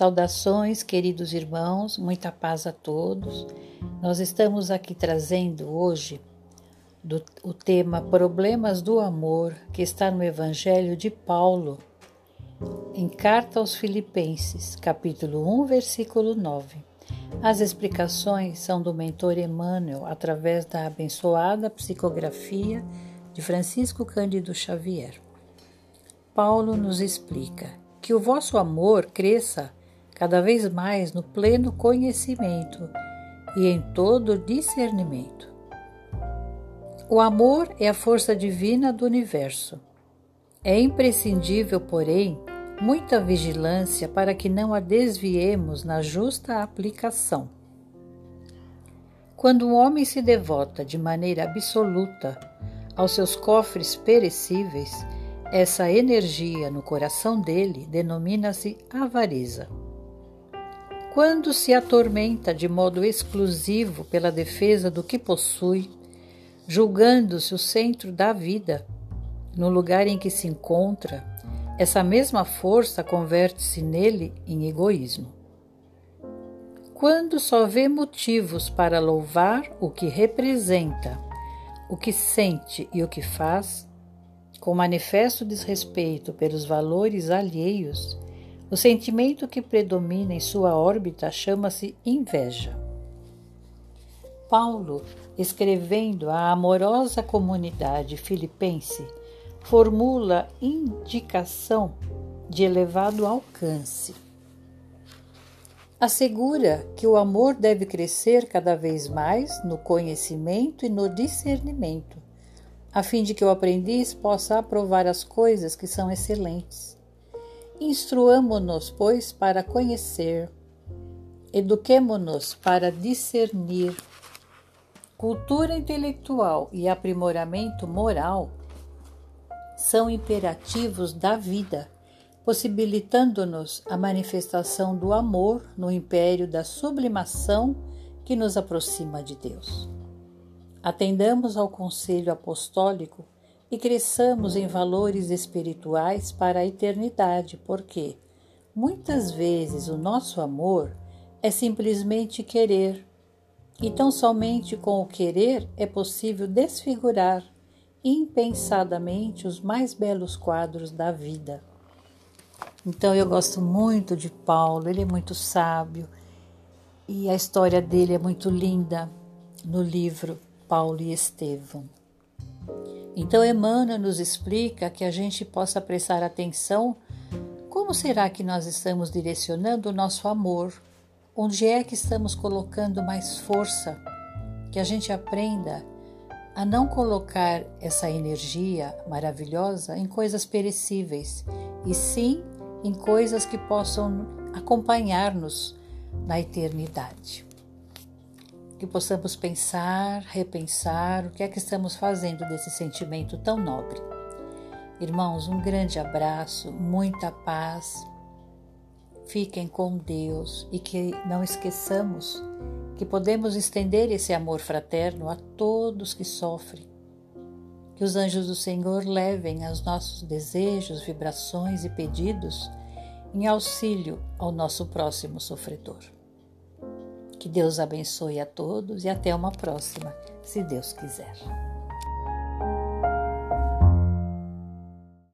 Saudações, queridos irmãos, muita paz a todos. Nós estamos aqui trazendo hoje do, o tema Problemas do Amor, que está no Evangelho de Paulo, em Carta aos Filipenses, capítulo 1, versículo 9. As explicações são do mentor Emmanuel através da abençoada psicografia de Francisco Cândido Xavier. Paulo nos explica que o vosso amor cresça cada vez mais no pleno conhecimento e em todo discernimento. O amor é a força divina do universo. É imprescindível, porém, muita vigilância para que não a desviemos na justa aplicação. Quando um homem se devota de maneira absoluta aos seus cofres perecíveis, essa energia no coração dele denomina-se avareza. Quando se atormenta de modo exclusivo pela defesa do que possui, julgando-se o centro da vida, no lugar em que se encontra, essa mesma força converte-se nele em egoísmo. Quando só vê motivos para louvar o que representa, o que sente e o que faz, com manifesto desrespeito pelos valores alheios, o sentimento que predomina em sua órbita chama-se inveja. Paulo, escrevendo à amorosa comunidade filipense, formula indicação de elevado alcance. Assegura que o amor deve crescer cada vez mais no conhecimento e no discernimento, a fim de que o aprendiz possa aprovar as coisas que são excelentes Instruamo-nos, pois, para conhecer, eduquemo-nos para discernir. Cultura intelectual e aprimoramento moral são imperativos da vida, possibilitando-nos a manifestação do amor no império da sublimação que nos aproxima de Deus. Atendamos ao conselho apostólico e cresçamos em valores espirituais para a eternidade, porque muitas vezes o nosso amor é simplesmente querer, e tão somente com o querer é possível desfigurar impensadamente os mais belos quadros da vida. Então eu gosto muito de Paulo, ele é muito sábio e a história dele é muito linda no livro Paulo e Estevão. Então, Emmanuel nos explica que a gente possa prestar atenção como será que nós estamos direcionando o nosso amor? Onde é que estamos colocando mais força? Que a gente aprenda a não colocar essa energia maravilhosa em coisas perecíveis, e sim em coisas que possam acompanhar-nos na eternidade que possamos pensar, repensar o que é que estamos fazendo desse sentimento tão nobre. Irmãos, um grande abraço, muita paz. Fiquem com Deus e que não esqueçamos que podemos estender esse amor fraterno a todos que sofrem. Que os anjos do Senhor levem os nossos desejos, vibrações e pedidos em auxílio ao nosso próximo sofredor. Que Deus abençoe a todos e até uma próxima, se Deus quiser.